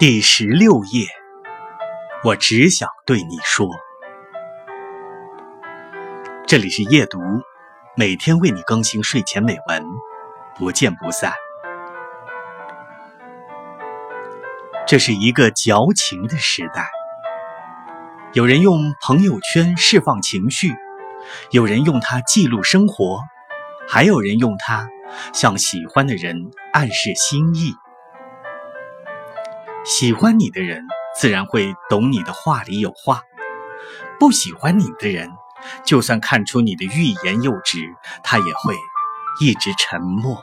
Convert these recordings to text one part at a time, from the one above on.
第十六页，我只想对你说，这里是夜读，每天为你更新睡前美文，不见不散。这是一个矫情的时代，有人用朋友圈释放情绪，有人用它记录生活，还有人用它向喜欢的人暗示心意。喜欢你的人，自然会懂你的话里有话；不喜欢你的人，就算看出你的欲言又止，他也会一直沉默。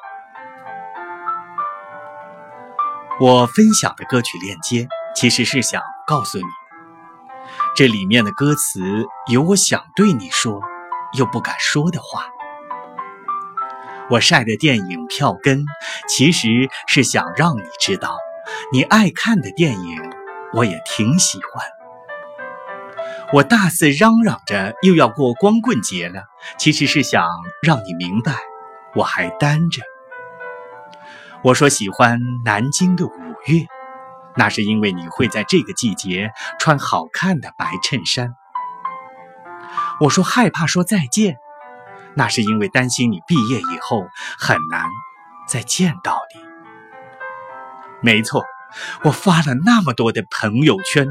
我分享的歌曲链接，其实是想告诉你，这里面的歌词有我想对你说又不敢说的话。我晒的电影票根，其实是想让你知道。你爱看的电影，我也挺喜欢。我大肆嚷嚷着又要过光棍节了，其实是想让你明白，我还单着。我说喜欢南京的五月，那是因为你会在这个季节穿好看的白衬衫。我说害怕说再见，那是因为担心你毕业以后很难再见到你。没错，我发了那么多的朋友圈，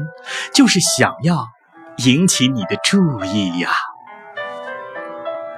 就是想要引起你的注意呀。